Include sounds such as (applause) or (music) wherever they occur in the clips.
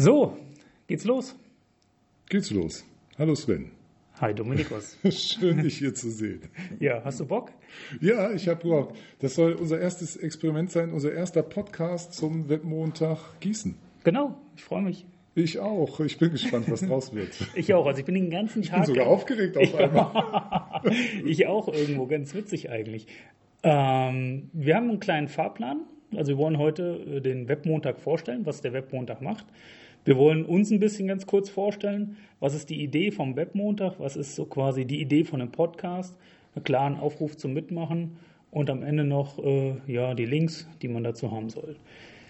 So, geht's los? Geht's los. Hallo Sven. Hi Dominikus. (laughs) Schön, dich hier zu sehen. Ja, hast du Bock? Ja, ich habe Bock. Das soll unser erstes Experiment sein, unser erster Podcast zum Webmontag Gießen. Genau, ich freue mich. Ich auch. Ich bin gespannt, was draus wird. (laughs) ich auch. Also ich bin den ganzen Tag. Ich bin sogar aufgeregt auf einmal. (laughs) ich auch irgendwo. Ganz witzig eigentlich. Ähm, wir haben einen kleinen Fahrplan. Also wir wollen heute äh, den Webmontag vorstellen, was der Webmontag macht. Wir wollen uns ein bisschen ganz kurz vorstellen, was ist die Idee vom Webmontag, was ist so quasi die Idee von einem Podcast, einen klaren Aufruf zum Mitmachen und am Ende noch äh, ja, die Links, die man dazu haben soll.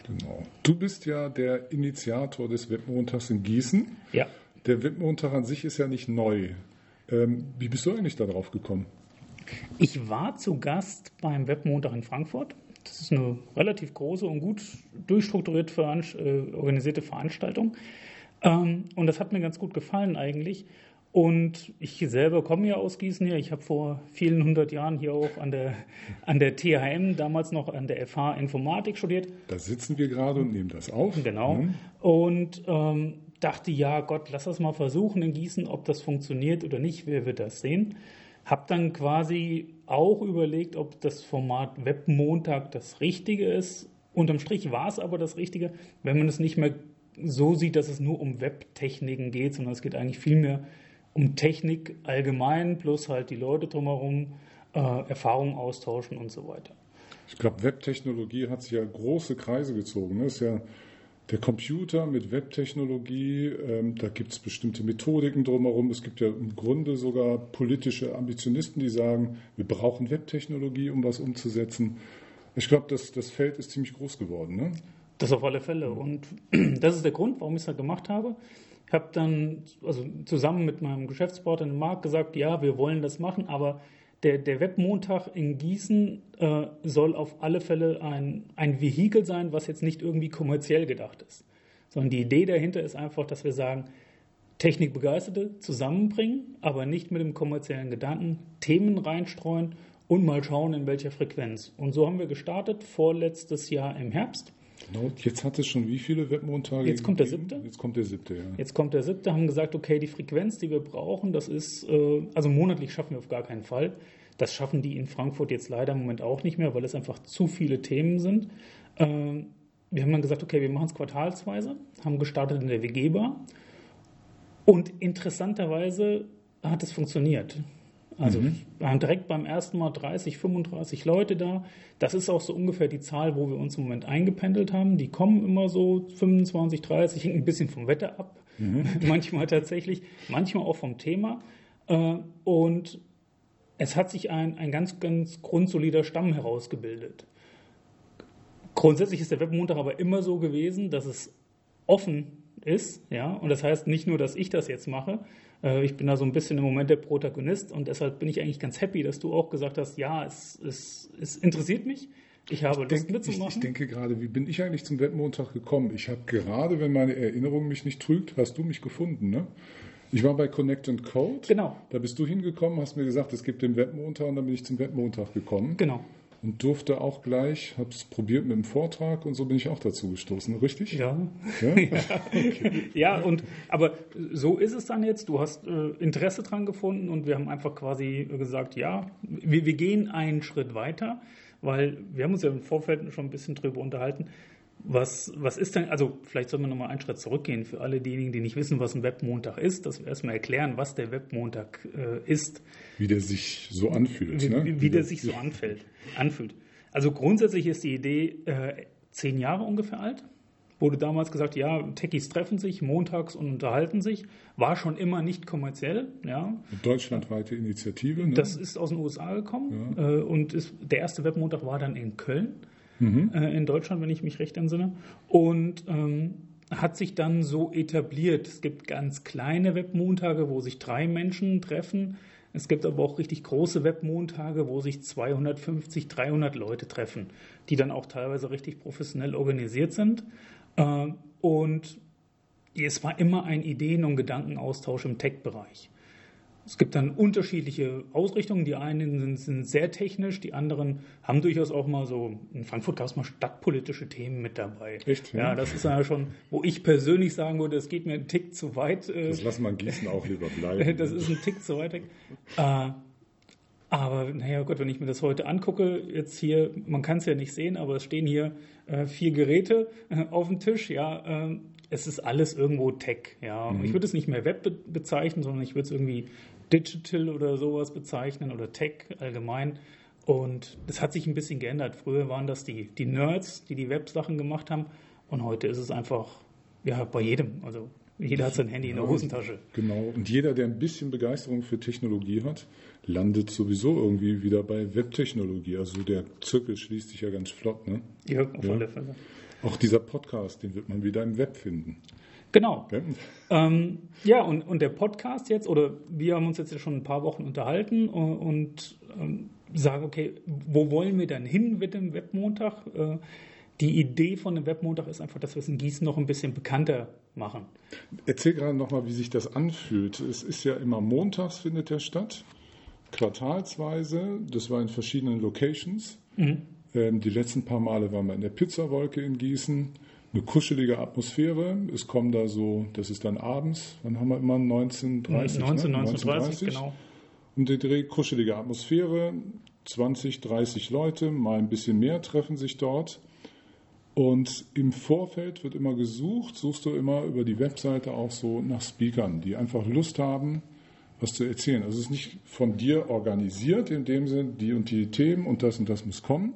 Genau. Du bist ja der Initiator des Webmontags in Gießen. Ja. Der Webmontag an sich ist ja nicht neu. Ähm, wie bist du eigentlich darauf gekommen? Ich war zu Gast beim Webmontag in Frankfurt. Das ist eine relativ große und gut durchstrukturiert veranst äh, organisierte Veranstaltung. Ähm, und das hat mir ganz gut gefallen eigentlich. Und ich selber komme ja aus Gießen hier. Ich habe vor vielen hundert Jahren hier auch an der, an der THM, damals noch an der FH Informatik studiert. Da sitzen wir gerade und nehmen das auf. Genau. Mhm. Und ähm, dachte, ja Gott, lass das mal versuchen in Gießen, ob das funktioniert oder nicht. Wer wird das sehen? Hab dann quasi auch überlegt, ob das Format Webmontag das Richtige ist. Unterm Strich war es aber das Richtige, wenn man es nicht mehr so sieht, dass es nur um Webtechniken geht, sondern es geht eigentlich vielmehr um Technik allgemein, plus halt die Leute drumherum, äh, Erfahrungen austauschen und so weiter. Ich glaube, Webtechnologie hat sich ja große Kreise gezogen. Ne? ist ja der Computer mit Webtechnologie, ähm, da gibt es bestimmte Methodiken drumherum. Es gibt ja im Grunde sogar politische Ambitionisten, die sagen, wir brauchen Webtechnologie, um was umzusetzen. Ich glaube, das, das Feld ist ziemlich groß geworden. Ne? Das auf alle Fälle. Und (clears throat) das ist der Grund, warum ich es halt gemacht habe. Ich habe dann also zusammen mit meinem Geschäftspartner Marc gesagt, ja, wir wollen das machen, aber der, der Webmontag in Gießen äh, soll auf alle Fälle ein, ein Vehikel sein, was jetzt nicht irgendwie kommerziell gedacht ist. Sondern die Idee dahinter ist einfach, dass wir sagen, Technikbegeisterte zusammenbringen, aber nicht mit dem kommerziellen Gedanken, Themen reinstreuen und mal schauen, in welcher Frequenz. Und so haben wir gestartet, vorletztes Jahr im Herbst. Genau, jetzt hat es schon wie viele Webmontage? Jetzt kommt der siebte. Jetzt kommt der siebte, ja. Jetzt kommt der siebte, haben gesagt, okay, die Frequenz, die wir brauchen, das ist, äh, also monatlich schaffen wir auf gar keinen Fall. Das schaffen die in Frankfurt jetzt leider im Moment auch nicht mehr, weil es einfach zu viele Themen sind. Ähm, wir haben dann gesagt, okay, wir machen es quartalsweise, haben gestartet in der WG-Bar. Und interessanterweise hat es funktioniert. Also mhm. wir haben direkt beim ersten Mal 30, 35 Leute da. Das ist auch so ungefähr die Zahl, wo wir uns im Moment eingependelt haben. Die kommen immer so 25, 30, hängt ein bisschen vom Wetter ab. Mhm. (laughs) manchmal tatsächlich, manchmal auch vom Thema. Äh, und es hat sich ein, ein ganz, ganz grundsolider Stamm herausgebildet. Grundsätzlich ist der Webmontag aber immer so gewesen, dass es offen ist, ja, und das heißt nicht nur, dass ich das jetzt mache, äh, ich bin da so ein bisschen im Moment der Protagonist und deshalb bin ich eigentlich ganz happy, dass du auch gesagt hast, ja, es, es, es interessiert mich. Ich habe ich Lust mitzumachen. Ich, ich, denke gerade, wie bin ich eigentlich zum Webmontag gekommen? Ich habe gerade, wenn meine Erinnerung mich nicht trügt, hast du mich gefunden, ne? Ich war bei Connect and Code. Genau. Da bist du hingekommen, hast mir gesagt, es gibt den Webmontag und dann bin ich zum Webmontag gekommen. Genau und durfte auch gleich, habe es probiert mit dem Vortrag und so bin ich auch dazu gestoßen, richtig? Ja. Ja, (laughs) ja, okay. ja und aber so ist es dann jetzt. Du hast äh, Interesse dran gefunden und wir haben einfach quasi gesagt, ja, wir, wir gehen einen Schritt weiter, weil wir haben uns ja im Vorfeld schon ein bisschen drüber unterhalten. Was, was ist denn, also vielleicht soll man nochmal einen Schritt zurückgehen für alle diejenigen, die nicht wissen, was ein Webmontag ist, dass wir erstmal erklären, was der Webmontag äh, ist. Wie der sich so anfühlt. Wie, ne? wie, wie der sich so anfällt, anfühlt. Also grundsätzlich ist die Idee äh, zehn Jahre ungefähr alt. Wurde damals gesagt, ja, Techies treffen sich montags und unterhalten sich. War schon immer nicht kommerziell. Ja. Deutschlandweite Initiative. Ne? Das ist aus den USA gekommen. Ja. Äh, und ist, der erste Webmontag war dann in Köln mhm. äh, in Deutschland, wenn ich mich recht entsinne. Und ähm, hat sich dann so etabliert. Es gibt ganz kleine Webmontage, wo sich drei Menschen treffen. Es gibt aber auch richtig große Webmontage, wo sich 250, 300 Leute treffen, die dann auch teilweise richtig professionell organisiert sind. Äh, und es war immer ein Ideen- und Gedankenaustausch im Tech-Bereich. Es gibt dann unterschiedliche Ausrichtungen. Die einen sind, sind, sehr technisch, die anderen haben durchaus auch mal so, in Frankfurt gab es mal stadtpolitische Themen mit dabei. Echt? Ja, das ist ja schon, wo ich persönlich sagen würde, es geht mir einen Tick zu weit. Äh, das lassen wir in Gießen auch lieber bleiben. (laughs) das ist ein Tick zu weit weg. Äh, aber naja, Gott, wenn ich mir das heute angucke, jetzt hier, man kann es ja nicht sehen, aber es stehen hier äh, vier Geräte äh, auf dem Tisch, ja. Äh, es ist alles irgendwo Tech, ja. Mhm. Ich würde es nicht mehr Web be bezeichnen, sondern ich würde es irgendwie Digital oder sowas bezeichnen oder Tech allgemein. Und das hat sich ein bisschen geändert. Früher waren das die, die Nerds, die die Web-Sachen gemacht haben. Und heute ist es einfach, ja, bei jedem. Also jeder hat sein Handy in der Hosentasche. Genau. Und jeder, der ein bisschen Begeisterung für Technologie hat, landet sowieso irgendwie wieder bei Webtechnologie. Also der Zirkel schließt sich ja ganz flott, ne? Ja, auf ja. alle Fälle. Auch dieser Podcast, den wird man wieder im Web finden. Genau. Ja, ähm, ja und, und der Podcast jetzt, oder wir haben uns jetzt schon ein paar Wochen unterhalten und, und ähm, sagen, okay, wo wollen wir denn hin mit dem Webmontag? Äh, die Idee von dem Webmontag ist einfach, dass wir es in Gießen noch ein bisschen bekannter machen. Erzähl gerade nochmal, wie sich das anfühlt. Es ist ja immer montags findet der statt, quartalsweise. Das war in verschiedenen Locations. Mhm. Ähm, die letzten paar Male waren wir in der Pizzawolke in Gießen. Eine kuschelige Atmosphäre. Es kommen da so, das ist dann abends, wann haben wir immer 1930? 19, ne? 1930, genau. Und der Dreh, kuschelige Atmosphäre, 20, 30 Leute, mal ein bisschen mehr treffen sich dort. Und im Vorfeld wird immer gesucht, suchst du immer über die Webseite auch so nach Speakern, die einfach Lust haben, was zu erzählen. Also es ist nicht von dir organisiert in dem Sinne, die und die Themen und das und das muss kommen,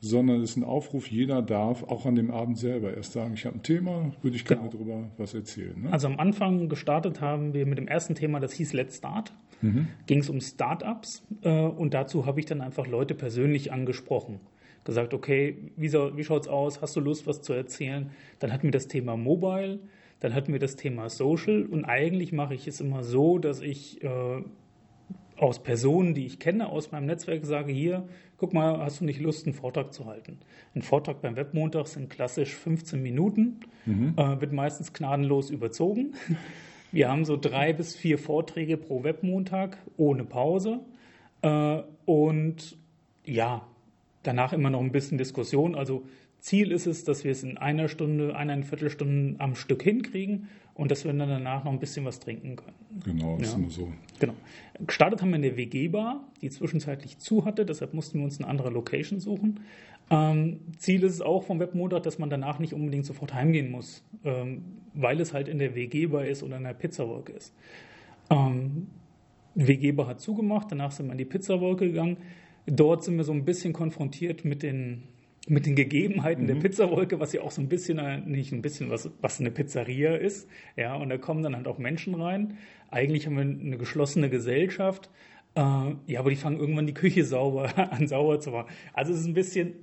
sondern es ist ein Aufruf, jeder darf auch an dem Abend selber erst sagen, ich habe ein Thema, würde ich gerne genau. darüber was erzählen. Ne? Also am Anfang gestartet haben wir mit dem ersten Thema, das hieß Let's Start. Mhm. Ging es um Startups äh, und dazu habe ich dann einfach Leute persönlich angesprochen gesagt, okay, wie, so, wie schaut es aus? Hast du Lust, was zu erzählen? Dann hatten wir das Thema Mobile, dann hatten wir das Thema Social und eigentlich mache ich es immer so, dass ich äh, aus Personen, die ich kenne, aus meinem Netzwerk sage, hier, guck mal, hast du nicht Lust, einen Vortrag zu halten? Ein Vortrag beim Webmontag sind klassisch 15 Minuten, mhm. äh, wird meistens gnadenlos überzogen. Wir haben so drei bis vier Vorträge pro Webmontag ohne Pause. Äh, und ja, danach immer noch ein bisschen Diskussion. Also Ziel ist es, dass wir es in einer Stunde, eineinviertel Stunden am Stück hinkriegen und dass wir dann danach noch ein bisschen was trinken können. Genau, ist ja. immer so. Genau. Gestartet haben wir in der WG-Bar, die zwischenzeitlich zu hatte, deshalb mussten wir uns eine andere Location suchen. Ähm, Ziel ist es auch vom Webmontag, dass man danach nicht unbedingt sofort heimgehen muss, ähm, weil es halt in der WG-Bar ist oder in der Pizzawolke ist. Ähm, WG-Bar hat zugemacht, danach sind wir in die Pizzawolke gegangen. Dort sind wir so ein bisschen konfrontiert mit den, mit den Gegebenheiten mhm. der Pizzawolke, was ja auch so ein bisschen, äh, nicht ein bisschen, was, was eine Pizzeria ist. Ja, und da kommen dann halt auch Menschen rein. Eigentlich haben wir eine geschlossene Gesellschaft. Äh, ja, aber die fangen irgendwann die Küche sauber (laughs) an, sauber zu machen. Also es ist ein bisschen,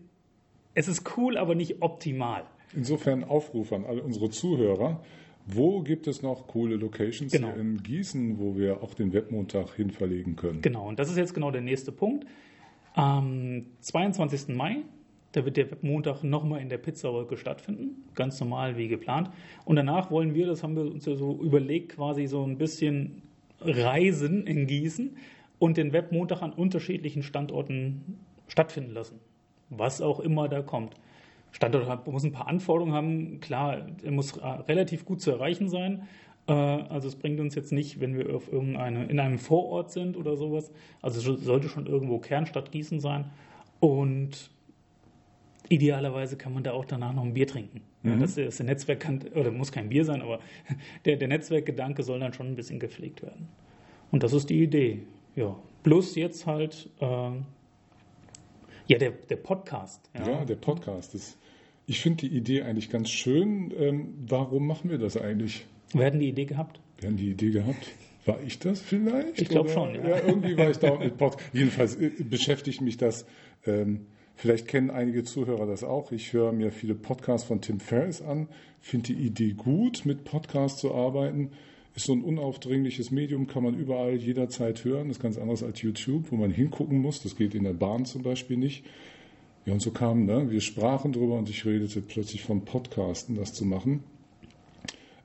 es ist cool, aber nicht optimal. Insofern Aufruf an alle unsere Zuhörer. Wo gibt es noch coole Locations genau. hier in Gießen, wo wir auch den Webmontag hin verlegen können? Genau, und das ist jetzt genau der nächste Punkt. Am 22. Mai, da wird der Montag nochmal in der Pizzawolke stattfinden, ganz normal wie geplant. Und danach wollen wir, das haben wir uns ja so überlegt, quasi so ein bisschen reisen in Gießen und den Webmontag an unterschiedlichen Standorten stattfinden lassen. Was auch immer da kommt. Standort muss ein paar Anforderungen haben. Klar, er muss relativ gut zu erreichen sein. Äh, also es bringt uns jetzt nicht, wenn wir auf irgendeine, in einem Vorort sind oder sowas. Also es sollte schon irgendwo Kernstadt Gießen sein. Und idealerweise kann man da auch danach noch ein Bier trinken. Mhm. das ist der Netzwerk oder muss kein Bier sein, aber (laughs) der, der Netzwerkgedanke soll dann schon ein bisschen gepflegt werden. Und das ist die Idee. Ja. Plus jetzt halt äh, ja der, der Podcast. Ja, ja der Podcast. Das, ich finde die Idee eigentlich ganz schön. Ähm, warum machen wir das eigentlich? Wir hatten die Idee gehabt. Wir haben die Idee gehabt. War ich das vielleicht? Ich glaube schon, ja. ja. Irgendwie war ich da (laughs) mit Podcast. Jedenfalls äh, beschäftigt mich das. Ähm, vielleicht kennen einige Zuhörer das auch. Ich höre mir viele Podcasts von Tim Ferriss an, finde die Idee gut, mit Podcasts zu arbeiten. Ist so ein unaufdringliches Medium, kann man überall jederzeit hören. Ist ganz anders als YouTube, wo man hingucken muss. Das geht in der Bahn zum Beispiel nicht. Ja, und so kam, ne? wir sprachen drüber und ich redete plötzlich vom Podcasten, das zu machen.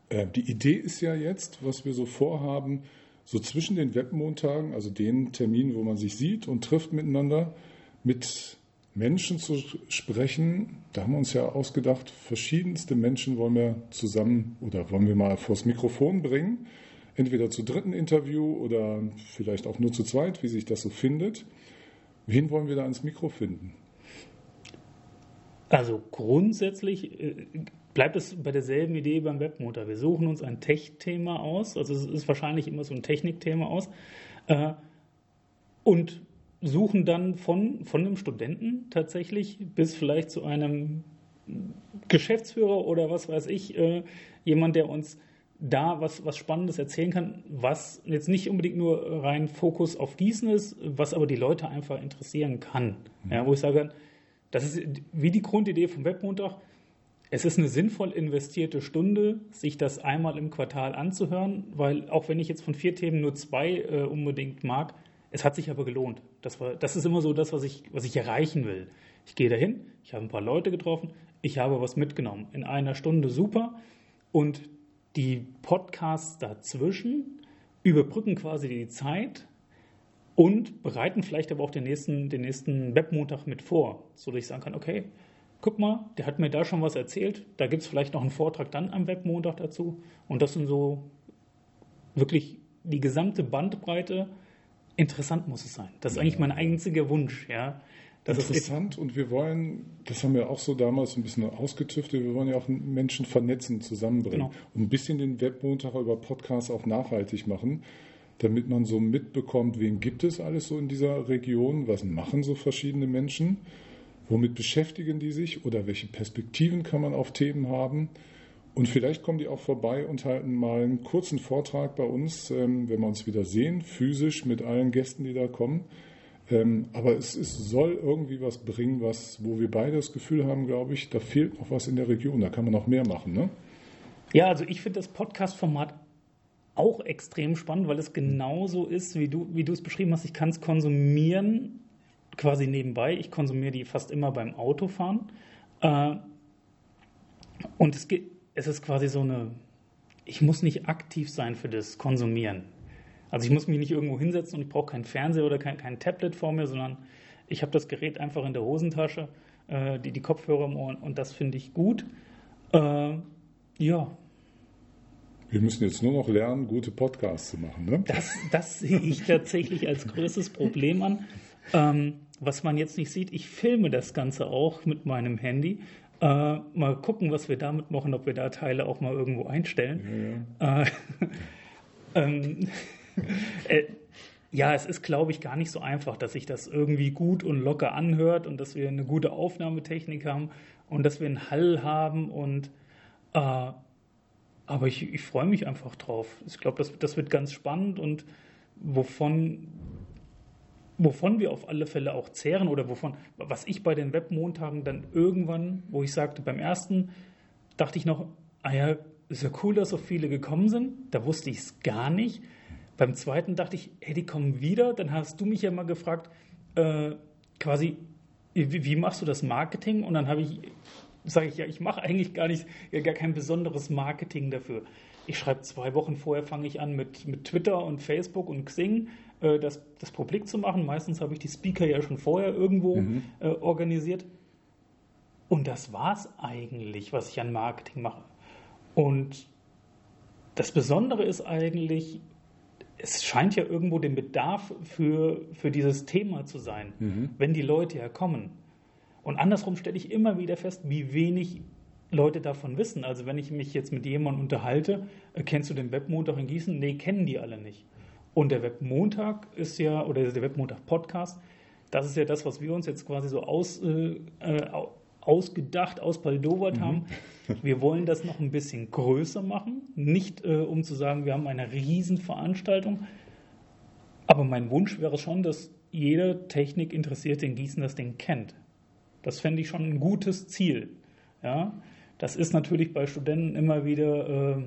Äh, die Idee ist ja jetzt, was wir so vorhaben, so zwischen den Webmontagen, also den Terminen, wo man sich sieht und trifft miteinander, mit Menschen zu sprechen. Da haben wir uns ja ausgedacht, verschiedenste Menschen wollen wir zusammen oder wollen wir mal vors Mikrofon bringen. Entweder zu dritten Interview oder vielleicht auch nur zu zweit, wie sich das so findet. Wen wollen wir da ans Mikro finden? Also grundsätzlich äh, bleibt es bei derselben Idee beim Webmotor. Wir suchen uns ein Tech-Thema aus, also es ist wahrscheinlich immer so ein Technikthema aus, äh, und suchen dann von, von einem Studenten tatsächlich bis vielleicht zu einem Geschäftsführer oder was weiß ich, äh, jemand, der uns da was, was Spannendes erzählen kann, was jetzt nicht unbedingt nur rein Fokus auf Gießen ist, was aber die Leute einfach interessieren kann. Mhm. Ja, wo ich sage, das ist wie die Grundidee vom Webmontag. Es ist eine sinnvoll investierte Stunde, sich das einmal im Quartal anzuhören, weil auch wenn ich jetzt von vier Themen nur zwei äh, unbedingt mag, es hat sich aber gelohnt. Das, war, das ist immer so das, was ich, was ich erreichen will. Ich gehe dahin, ich habe ein paar Leute getroffen, ich habe was mitgenommen. In einer Stunde super. Und die Podcasts dazwischen überbrücken quasi die Zeit und bereiten vielleicht aber auch den nächsten, den nächsten Webmontag mit vor, sodass ich sagen kann, okay, guck mal, der hat mir da schon was erzählt, da gibt es vielleicht noch einen Vortrag dann am Webmontag dazu. Und das sind so wirklich die gesamte Bandbreite interessant muss es sein. Das ist eigentlich mein einziger Wunsch, ja. Das Interessant und wir wollen, das haben wir auch so damals ein bisschen ausgetüftet, wir wollen ja auch Menschen vernetzen, zusammenbringen genau. und ein bisschen den Webmontag über Podcasts auch nachhaltig machen, damit man so mitbekommt, wen gibt es alles so in dieser Region, was machen so verschiedene Menschen, womit beschäftigen die sich oder welche Perspektiven kann man auf Themen haben und vielleicht kommen die auch vorbei und halten mal einen kurzen Vortrag bei uns, ähm, wenn wir uns wieder sehen, physisch mit allen Gästen, die da kommen. Ähm, aber es, es, soll irgendwie was bringen, was, wo wir beide das Gefühl haben, glaube ich, da fehlt noch was in der Region, da kann man noch mehr machen. Ne? Ja, also ich finde das Podcast-Format auch extrem spannend, weil es genauso ist, wie du, wie du es beschrieben hast. Ich kann es konsumieren, quasi nebenbei. Ich konsumiere die fast immer beim Autofahren. Äh, und es geht es ist quasi so eine, ich muss nicht aktiv sein für das Konsumieren. Also ich muss mich nicht irgendwo hinsetzen und ich brauche keinen Fernseher oder kein, kein Tablet vor mir, sondern ich habe das Gerät einfach in der Hosentasche, äh, die, die Kopfhörer im Ohr und das finde ich gut. Äh, ja. Wir müssen jetzt nur noch lernen, gute Podcasts zu machen. Ne? Das, das sehe ich tatsächlich als größtes Problem an. Ähm, was man jetzt nicht sieht, ich filme das Ganze auch mit meinem Handy äh, mal gucken, was wir damit machen, ob wir da Teile auch mal irgendwo einstellen. Ja, ja. Äh, (laughs) ähm, (laughs) äh, ja, es ist, glaube ich, gar nicht so einfach, dass sich das irgendwie gut und locker anhört und dass wir eine gute Aufnahmetechnik haben und dass wir einen Hall haben und äh, aber ich, ich freue mich einfach drauf. Ich glaube, das, das wird ganz spannend und wovon wovon wir auf alle Fälle auch zehren oder wovon, was ich bei den Webmontagen dann irgendwann, wo ich sagte, beim ersten dachte ich noch, ah ja, ist ja cool, dass so viele gekommen sind. Da wusste ich es gar nicht. Beim zweiten dachte ich, hey, die kommen wieder. Dann hast du mich ja mal gefragt, äh, quasi, wie, wie, machst du das Marketing? Und dann habe ich, sage ich ja, ich mache eigentlich gar nicht, ja, gar kein besonderes Marketing dafür. Ich schreibe zwei Wochen vorher, fange ich an mit, mit Twitter und Facebook und Xing äh, das, das publik zu machen. Meistens habe ich die Speaker ja schon vorher irgendwo mhm. äh, organisiert. Und das war es eigentlich, was ich an Marketing mache. Und das Besondere ist eigentlich, es scheint ja irgendwo den Bedarf für, für dieses Thema zu sein, mhm. wenn die Leute ja kommen. Und andersrum stelle ich immer wieder fest, wie wenig Leute davon wissen. Also wenn ich mich jetzt mit jemandem unterhalte, äh, kennst du den Webmontag in Gießen? Nee, kennen die alle nicht. Und der Webmontag ist ja, oder der Webmontag-Podcast, das ist ja das, was wir uns jetzt quasi so aus, äh, ausgedacht, ausbaldowert mhm. haben. Wir wollen das noch ein bisschen größer machen. Nicht äh, um zu sagen, wir haben eine Riesenveranstaltung. Aber mein Wunsch wäre schon, dass jeder Technikinteressierte in Gießen das Ding kennt. Das fände ich schon ein gutes Ziel. Ja, das ist natürlich bei Studenten immer wieder äh,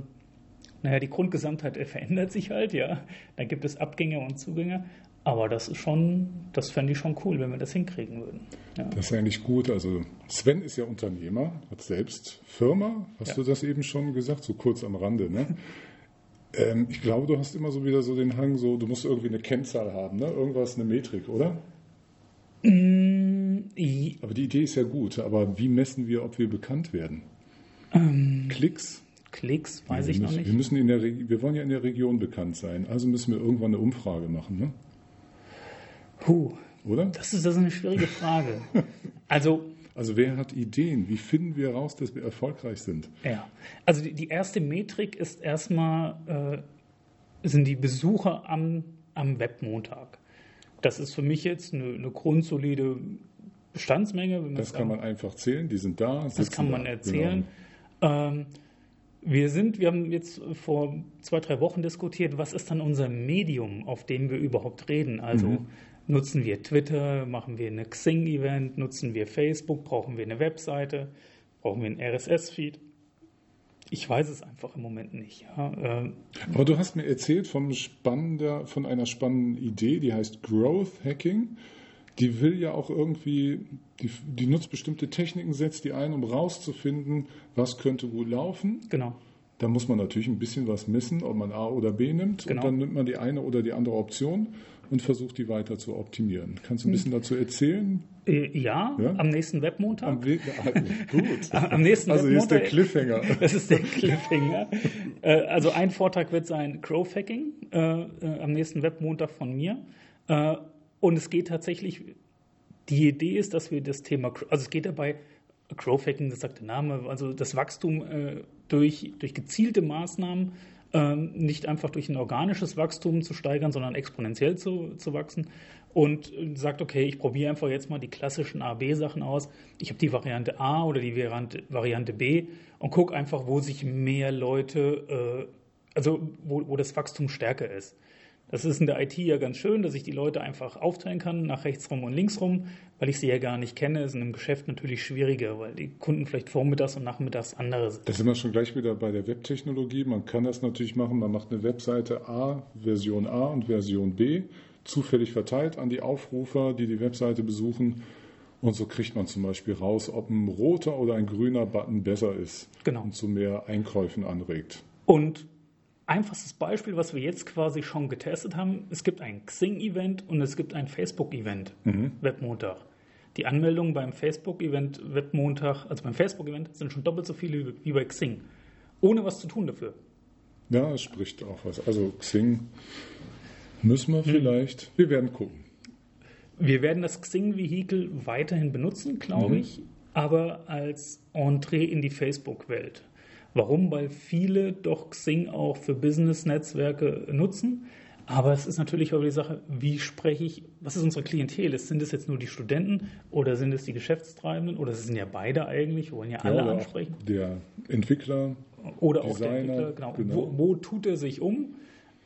naja, die Grundgesamtheit verändert sich halt, ja. Da gibt es Abgänge und Zugänge. Aber das ist schon, das fände ich schon cool, wenn wir das hinkriegen würden. Ja. Das ist eigentlich gut. Also Sven ist ja Unternehmer, hat selbst Firma, hast ja. du das eben schon gesagt, so kurz am Rande, ne? (laughs) Ähm, ich glaube, du hast immer so wieder so den Hang, so du musst irgendwie eine Kennzahl haben, ne? Irgendwas, eine Metrik, oder? Mm, aber die Idee ist ja gut, aber wie messen wir, ob wir bekannt werden? Ähm, Klicks? Klicks, weiß wir ich müssen, noch nicht. Wir, müssen in der, wir wollen ja in der Region bekannt sein, also müssen wir irgendwann eine Umfrage machen, ne? Puh, oder? Das ist, das ist eine schwierige Frage. (laughs) also, also wer hat Ideen? Wie finden wir heraus, dass wir erfolgreich sind? Ja, also die, die erste Metrik ist erstmal, äh, sind die Besucher am, am Webmontag. Das ist für mich jetzt eine, eine grundsolide Bestandsmenge. das kann man einfach zählen, die sind da. Das kann man da. erzählen. Genau. Ähm, wir sind, wir haben jetzt vor zwei, drei Wochen diskutiert, was ist dann unser Medium, auf dem wir überhaupt reden? Also mhm. nutzen wir Twitter, machen wir eine Xing-Event, nutzen wir Facebook, brauchen wir eine Webseite, brauchen wir einen RSS-Feed? Ich weiß es einfach im Moment nicht. Ja. Ähm, Aber du hast mir erzählt vom spannender, von einer spannenden Idee, die heißt Growth Hacking. Die will ja auch irgendwie, die, die nutzt bestimmte Techniken, setzt die ein, um rauszufinden, was könnte gut laufen. Genau. Da muss man natürlich ein bisschen was messen, ob man A oder B nimmt. Genau. Und dann nimmt man die eine oder die andere Option und versucht, die weiter zu optimieren. Kannst du ein bisschen dazu erzählen? Äh, ja, ja, am nächsten Webmontag. Am, We gut. (laughs) am nächsten also hier ist der Cliffhanger. (laughs) Das ist der Cliffhanger. Äh, also ein Vortrag wird sein Crowfacking äh, am nächsten Webmontag von mir. Und es geht tatsächlich, die Idee ist, dass wir das Thema, also es geht dabei, Crowfacking, das sagt der Name, also das Wachstum durch, durch gezielte Maßnahmen ähm, nicht einfach durch ein organisches Wachstum zu steigern, sondern exponentiell zu, zu wachsen und sagt, okay, ich probiere einfach jetzt mal die klassischen A-B-Sachen aus. Ich habe die Variante A oder die Variante, Variante B und gucke einfach, wo sich mehr Leute, äh, also wo, wo das Wachstum stärker ist. Das ist in der IT ja ganz schön, dass ich die Leute einfach aufteilen kann, nach rechts rum und links rum, weil ich sie ja gar nicht kenne. Ist in einem Geschäft natürlich schwieriger, weil die Kunden vielleicht vormittags und nachmittags andere sind. Da sind wir schon gleich wieder bei der Webtechnologie. Man kann das natürlich machen. Man macht eine Webseite A, Version A und Version B, zufällig verteilt an die Aufrufer, die die Webseite besuchen. Und so kriegt man zum Beispiel raus, ob ein roter oder ein grüner Button besser ist genau. und zu mehr Einkäufen anregt. Und einfachstes Beispiel, was wir jetzt quasi schon getestet haben, es gibt ein Xing-Event und es gibt ein Facebook-Event, mhm. Webmontag. Die Anmeldungen beim Facebook-Event Webmontag, also beim Facebook-Event, sind schon doppelt so viele wie bei Xing. Ohne was zu tun dafür. Ja, es spricht auch was. Also Xing müssen wir mhm. vielleicht. Wir werden gucken. Wir werden das Xing-Vehikel weiterhin benutzen, glaube mhm. ich, aber als Entree in die Facebook-Welt. Warum? Weil viele doch Xing auch für Business-Netzwerke nutzen. Aber es ist natürlich auch die Sache, wie spreche ich, was ist unsere Klientel? Sind es jetzt nur die Studenten oder sind es die Geschäftstreibenden oder sind ja beide eigentlich, wir wollen ja alle ja, ansprechen. Der Entwickler oder Designer, auch der Entwickler, genau. genau. Wo, wo, tut er sich um?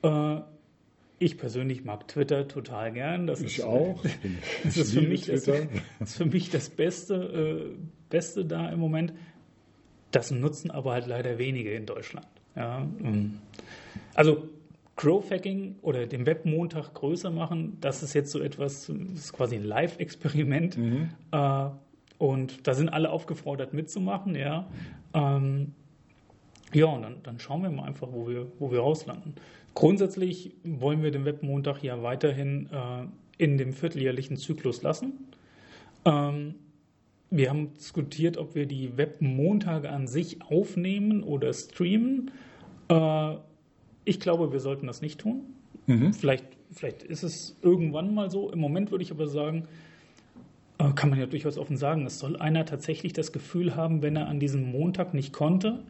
Äh, ich persönlich mag Twitter total gern. Das ich ist, auch. (laughs) das, ist für mich das, (laughs) das, ist für mich das Beste, äh, Beste da im Moment. Das nutzen aber halt leider wenige in Deutschland. Ja, ähm, also Crowfacking oder den Webmontag größer machen, das ist jetzt so etwas, das ist quasi ein Live-Experiment. Mhm. Äh, und da sind alle aufgefordert mitzumachen, ja. Ähm, ja, und dann, dann, schauen wir mal einfach, wo wir, wo wir rauslanden. Grundsätzlich wollen wir den Webmontag ja weiterhin äh, in dem vierteljährlichen Zyklus lassen. Ähm, wir haben diskutiert, ob wir die Webmontage an sich aufnehmen oder streamen. Äh, ich glaube, wir sollten das nicht tun. Mhm. Vielleicht, vielleicht ist es irgendwann mal so. Im Moment würde ich aber sagen, äh, kann man ja durchaus offen sagen, es soll einer tatsächlich das Gefühl haben, wenn er an diesem Montag nicht konnte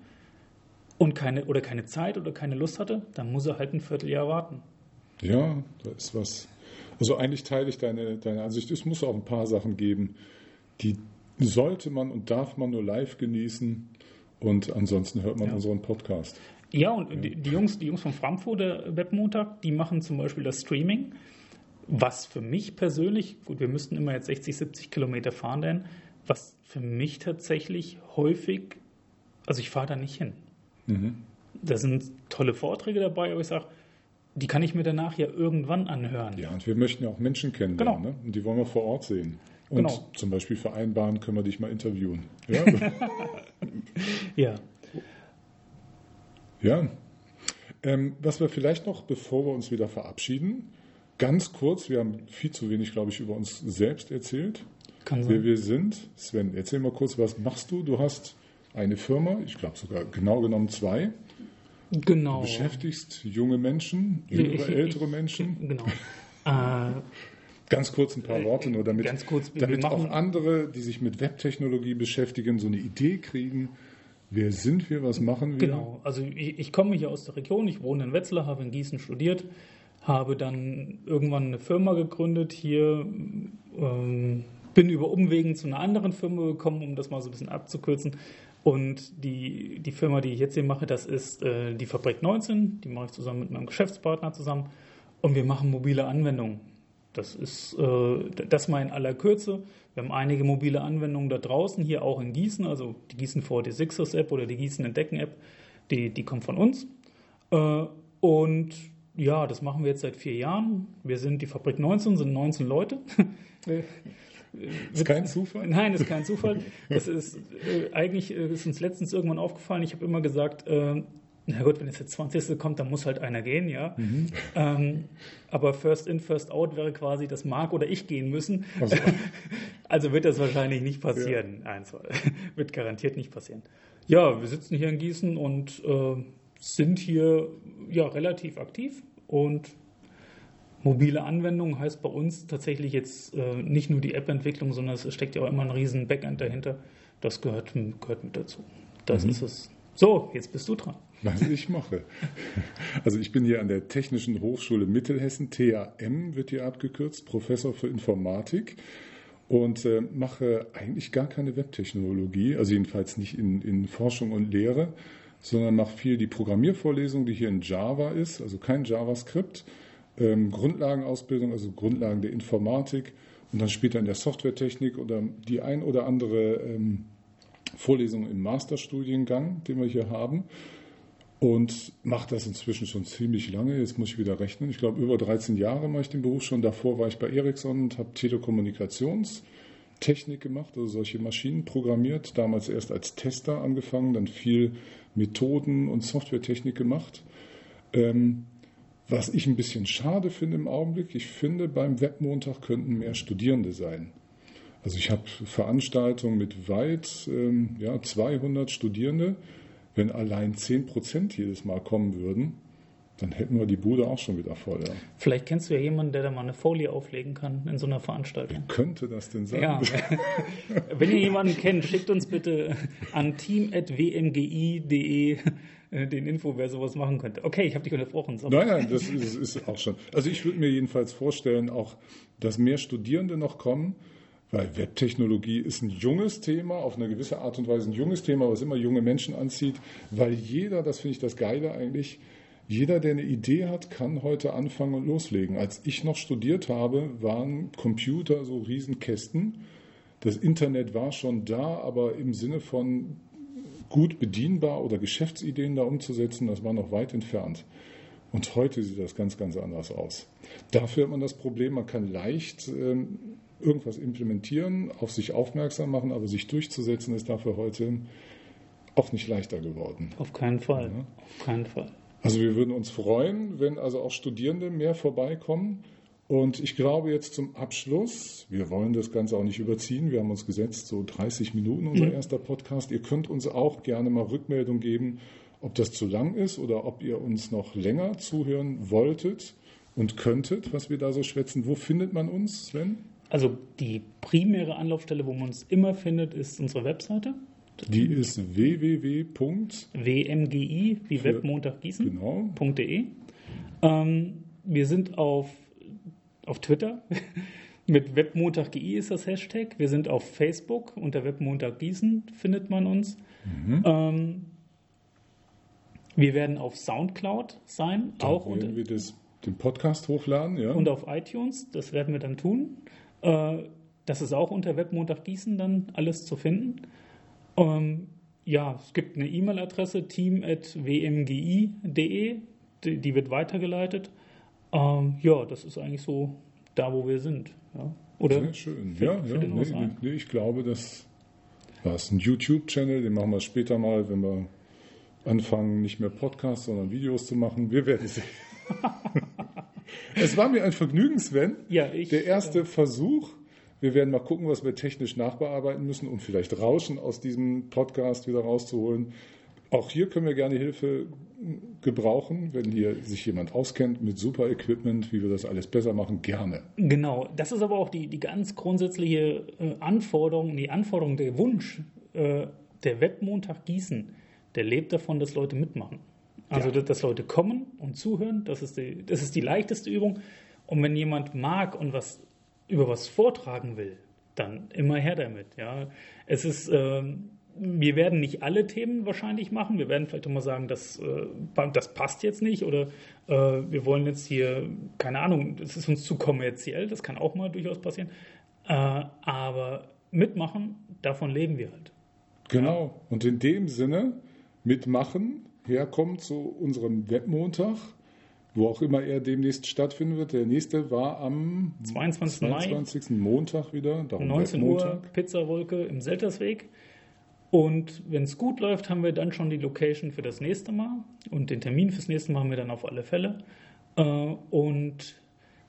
und keine oder keine Zeit oder keine Lust hatte, dann muss er halt ein Vierteljahr warten. Ja, da ist was. Also eigentlich teile ich deine, deine Ansicht. Es muss auch ein paar Sachen geben, die sollte man und darf man nur live genießen und ansonsten hört man ja. unseren Podcast. Ja, und ja. Die, Jungs, die Jungs vom Frankfurter Webmontag, die machen zum Beispiel das Streaming, was für mich persönlich, gut, wir müssten immer jetzt 60, 70 Kilometer fahren, denn was für mich tatsächlich häufig, also ich fahre da nicht hin. Mhm. Da sind tolle Vorträge dabei, aber ich sage, die kann ich mir danach ja irgendwann anhören. Ja, und wir möchten ja auch Menschen kennenlernen, genau. ne? und die wollen wir vor Ort sehen. Und genau. zum Beispiel vereinbaren, können wir dich mal interviewen. Ja. (laughs) ja. ja. Ähm, was wir vielleicht noch, bevor wir uns wieder verabschieden, ganz kurz, wir haben viel zu wenig, glaube ich, über uns selbst erzählt. Kann Wer sein. wir sind. Sven, erzähl mal kurz, was machst du? Du hast eine Firma, ich glaube sogar genau genommen zwei. Du Genau. beschäftigst junge Menschen, jüngere, (laughs) ältere Menschen. Genau. (laughs) Äh, Ganz kurz ein paar Worte nur, damit, kurz, damit auch andere, die sich mit Webtechnologie beschäftigen, so eine Idee kriegen. Wer sind wir? Was machen wir? Genau, also ich, ich komme hier aus der Region, ich wohne in Wetzlar, habe in Gießen studiert, habe dann irgendwann eine Firma gegründet hier, ähm, bin über Umwegen zu einer anderen Firma gekommen, um das mal so ein bisschen abzukürzen. Und die, die Firma, die ich jetzt hier mache, das ist äh, die Fabrik 19, die mache ich zusammen mit meinem Geschäftspartner zusammen. Und wir machen mobile Anwendungen. Das ist äh, das mal in aller Kürze. Wir haben einige mobile Anwendungen da draußen, hier auch in Gießen, also die Gießen 46ers App oder die Gießen Entdecken App, die, die kommt von uns. Äh, und ja, das machen wir jetzt seit vier Jahren. Wir sind die Fabrik 19, sind 19 Leute. (laughs) Ist kein Zufall? Nein, ist kein (laughs) Zufall. Das ist äh, eigentlich äh, ist uns letztens irgendwann aufgefallen. Ich habe immer gesagt, äh, na gut, wenn jetzt der 20. kommt, dann muss halt einer gehen, ja. Ähm, aber First in, First out wäre quasi, dass Marc oder ich gehen müssen. Also, (laughs) Also wird das wahrscheinlich nicht passieren. Eins, (laughs) wird garantiert nicht passieren. Ja, wir sitzen hier in Gießen und äh, sind hier ja relativ aktiv und mobile Anwendung heißt bei uns tatsächlich jetzt äh, nicht nur die App-Entwicklung, sondern es steckt ja auch immer ein riesen Backend dahinter. Das gehört, gehört mit dazu. Das ist es. So, jetzt bist du dran. Was ich mache. Also ich bin hier an der Technischen Hochschule Mittelhessen, TAM wird hier abgekürzt, Professor für Informatik und äh, mache eigentlich gar keine Webtechnologie, also jedenfalls nicht in, in Forschung und Lehre, sondern mache viel die Programmiervorlesung, die hier in Java ist, also kein JavaScript, ähm, Grundlagenausbildung, also Grundlagen der Informatik und dann später in der Softwaretechnik oder die ein oder andere ähm, Vorlesung im Masterstudiengang, den wir hier haben. Und mache das inzwischen schon ziemlich lange. Jetzt muss ich wieder rechnen. Ich glaube, über 13 Jahre mache ich den Beruf schon. Davor war ich bei Ericsson und habe Telekommunikationstechnik gemacht, also solche Maschinen programmiert. Damals erst als Tester angefangen, dann viel Methoden und Softwaretechnik gemacht. Ähm, was ich ein bisschen schade finde im Augenblick, ich finde, beim Webmontag könnten mehr Studierende sein. Also ich habe Veranstaltungen mit weit ähm, ja, 200 Studierende. Wenn allein 10 Prozent jedes Mal kommen würden, dann hätten wir die Bude auch schon wieder voll. Ja. Vielleicht kennst du ja jemanden, der da mal eine Folie auflegen kann in so einer Veranstaltung. Könnte das denn sein? Ja, (laughs) wenn ihr jemanden kennt, schickt uns bitte an team.wmgi.de äh, den Info, wer sowas machen könnte. Okay, ich habe dich unterbrochen. sorry. Nein, nein, das ist, ist auch schon. Also ich würde mir jedenfalls vorstellen, auch, dass mehr Studierende noch kommen, weil Webtechnologie ist ein junges Thema, auf eine gewisse Art und Weise ein junges Thema, was immer junge Menschen anzieht, weil jeder, das finde ich das Geile eigentlich, jeder, der eine Idee hat, kann heute anfangen und loslegen. Als ich noch studiert habe, waren Computer so Riesenkästen. Das Internet war schon da, aber im Sinne von gut bedienbar oder Geschäftsideen da umzusetzen, das war noch weit entfernt. Und heute sieht das ganz, ganz anders aus. Dafür hat man das Problem, man kann leicht ähm, irgendwas implementieren, auf sich aufmerksam machen, aber sich durchzusetzen ist dafür heute auch nicht leichter geworden. Auf keinen Fall. Auf keinen Fall. Also wir würden uns freuen, wenn also auch Studierende mehr vorbeikommen. Und ich glaube jetzt zum Abschluss, wir wollen das Ganze auch nicht überziehen, wir haben uns gesetzt, so 30 Minuten unser erster Podcast. Ihr könnt uns auch gerne mal Rückmeldung geben, ob das zu lang ist oder ob ihr uns noch länger zuhören wolltet und könntet, was wir da so schwätzen. Wo findet man uns, Sven? Also die primäre Anlaufstelle, wo man uns immer findet, ist unsere Webseite. Die ist www. wmgi, wie Für- Webmontag Gießen. Genau. .de. Ähm, wir sind auf, auf Twitter. (laughs) Mit Webmontag.gi ist das Hashtag. Wir sind auf Facebook. Unter Webmontag Gießen findet man uns. Mhm. Ähm, wir werden auf Soundcloud sein, Da auch werden wir das, den Podcast hochladen, ja. und auf iTunes. Das werden wir dann tun. Äh, das ist auch unter Webmontag Gießen dann alles zu finden. Ähm, ja, es gibt eine E-Mail-Adresse team.wmgi.de, die, die wird weitergeleitet. Ähm, ja, das ist eigentlich so da, wo wir sind. Ja. Oder Sehr schön. Fällt- ja, fällt ja. Nee, nee, ich glaube, das war es ein YouTube-Channel, den machen wir später mal, wenn wir anfangen, nicht mehr Podcasts, sondern Videos zu machen. Wir werden sehen. (laughs) es war mir ein Vergnügen, Sven. Ja, ich, Der erste äh, Versuch. Wir werden mal gucken, was wir technisch nachbearbeiten müssen, um vielleicht Rauschen aus diesem Podcast wieder rauszuholen. Auch hier können wir gerne Hilfe gebrauchen, wenn hier sich jemand auskennt mit super Equipment, wie wir das alles besser machen, gerne. Genau, das ist aber auch die, die ganz grundsätzliche äh, Anforderung, die Anforderung, der Wunsch. Äh, der Webmontag Gießen, der lebt davon, dass Leute mitmachen. Also, ja. dass Leute kommen und zuhören, das ist, die, das ist die leichteste Übung. Und wenn jemand mag und was über was vortragen will, dann immer her damit. Ja, es ist, äh, wir werden nicht alle Themen wahrscheinlich machen. Wir werden vielleicht auch mal sagen, das, äh, das passt jetzt nicht oder äh, wir wollen jetzt hier, keine Ahnung, das ist uns zu kommerziell. Das kann auch mal durchaus passieren. Äh, aber mitmachen, davon leben wir halt. Genau. Ja. Und in dem Sinne mitmachen, herkommt zu unserem Webmontag wo auch immer er demnächst stattfinden wird. Der nächste war am 22. 22. Mai. Montag wieder. 19 Uhr, Pizzawolke im Seltersweg. Und wenn es gut läuft, haben wir dann schon die Location für das nächste Mal. Und den Termin fürs nächste Mal haben wir dann auf alle Fälle. Äh, und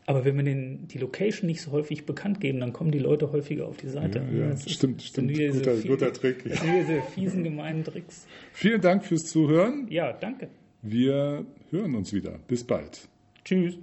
aber wenn wir den, die Location nicht so häufig bekannt geben, dann kommen die Leute häufiger auf die Seite. Ja, ja stimmt, stimmt. Guter, viel, guter Trick. Sind diese fiesen, gemeinen Tricks. Vielen Dank fürs Zuhören. Ja, danke. Wir hören uns wieder. Bis bald. Tschüss.